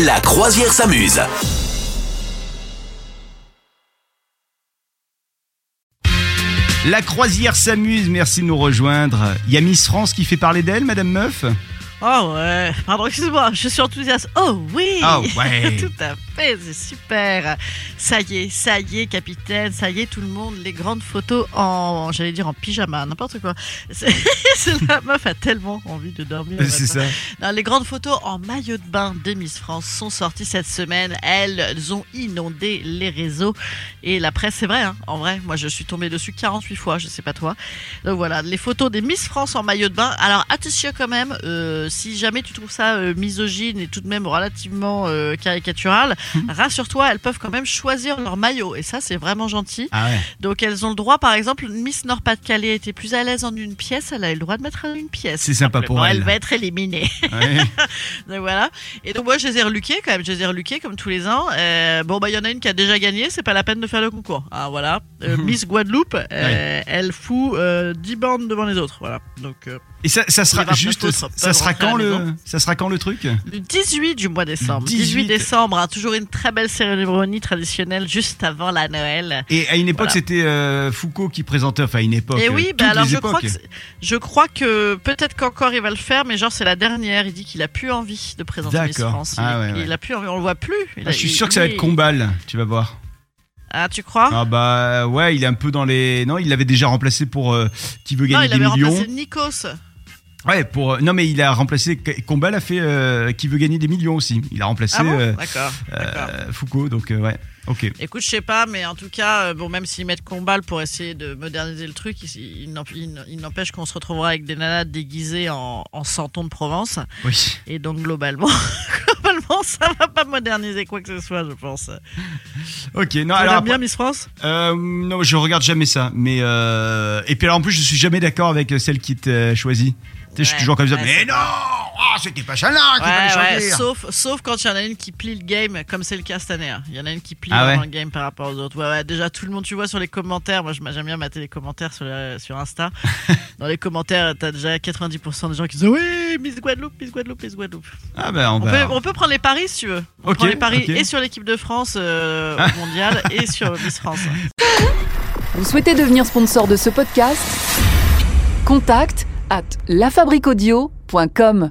La croisière s'amuse. La croisière s'amuse, merci de nous rejoindre. Y a Miss France qui fait parler d'elle, Madame Meuf? Oh ouais, pardon, excuse-moi, je suis enthousiaste. Oh oui Ah ouais. Tout à fait, c'est super Ça y est, ça y est, capitaine, ça y est, tout le monde, les grandes photos en, j'allais dire en pyjama, n'importe quoi. La meuf a tellement envie de dormir. C'est ça. Non, les grandes photos en maillot de bain des Miss France sont sorties cette semaine. Elles ont inondé les réseaux et la presse, c'est vrai. hein. en vrai, moi je suis tombée dessus 48 fois, je sais pas toi. Donc voilà, les photos des Miss France en maillot de bain. Alors attention quand même, euh, si jamais tu trouves ça euh, misogyne et tout de même relativement euh, caricatural, rassure-toi, elles peuvent quand même choisir leur maillot et ça c'est vraiment gentil. Ah ouais. Donc elles ont le droit, par exemple, Miss Nord-Pas-de-Calais était plus à l'aise en une pièce, elle a eu le droit de mettre une pièce. C'est sympa pour elle. Elle va être éliminée. Ouais. Donc voilà. Et donc moi je les ai reluqués quand même, je les ai reluqués comme tous les ans. Euh, bon bah il y en a une qui a déjà gagné, c'est pas la peine de faire le concours. Ah voilà. Euh, Miss Guadeloupe, euh, elle fout euh, 10 bandes devant les autres. Voilà. Donc Et ça, ça sera 29 juste, autres ça peuvent sera rentrer à quand le, ça sera quand le truc le 18 du mois décembre. 18. 18, décembre, hein, toujours une très belle cérémonie traditionnelle juste avant la Noël. Et à une époque, Voilà. c'était euh, Foucault qui présentait, enfin à une époque. Et euh, oui, toutes bah alors je crois, que, je crois que peut-être qu'encore il va le faire, mais genre c'est la dernière. Il dit qu'il a plus envie de présenter Miss. France. Il, Ah ouais, il a plus envie, on le voit plus. Il Ah, a- je suis il- sûr que ça va être Combal, tu vas voir. Ah, tu crois? Ah bah ouais, il est un peu dans les. Non, il l'avait déjà remplacé pour euh, qui veut Non, gagner il des avait millions. remplacé Nikos. Ouais, pour. euh, Non, mais il a remplacé. Combal a fait euh, qui veut gagner des millions aussi. Il a remplacé Ah bon euh, D'accord. euh, Foucault, donc euh, ouais. Ok. Écoute, je sais pas, mais en tout cas, bon, même s'ils mettent Combal pour essayer de moderniser le truc, il, il n'empêche qu'on se retrouvera avec des nanas déguisées en, en santon de Provence. Oui. Et donc, globalement, ça va pas moderniser quoi que ce soit, je pense. Ok. Non, alors. bien Miss France Euh, non, je regarde jamais ça. Mais euh, et puis alors en plus, je suis jamais d'accord avec celle qui t'a choisi. Tu sais, je suis toujours comme ça. mais non, ah, c'était pas Chalin qui Ouais, fallait ouais, sauf, sauf quand il y en a une qui plie le game, comme c'est le cas cette année. hein. Il y en a une qui plie Ah ouais le game par rapport aux autres. Ouais, ouais, déjà, tout le monde, tu vois, sur les commentaires, moi je- j'aime bien mater les commentaires sur, sur Insta. Dans les commentaires, t'as déjà 90% des gens qui disent Oui, Miss Guadeloupe, Miss Guadeloupe, Miss Guadeloupe. Ah ben on On peut, on peut prendre les paris si tu veux. On Ok, prend les paris et sur l'équipe de France euh, au mondial et sur Miss France. Vous souhaitez devenir sponsor de ce podcast? Contact à lafabriquaudio.com.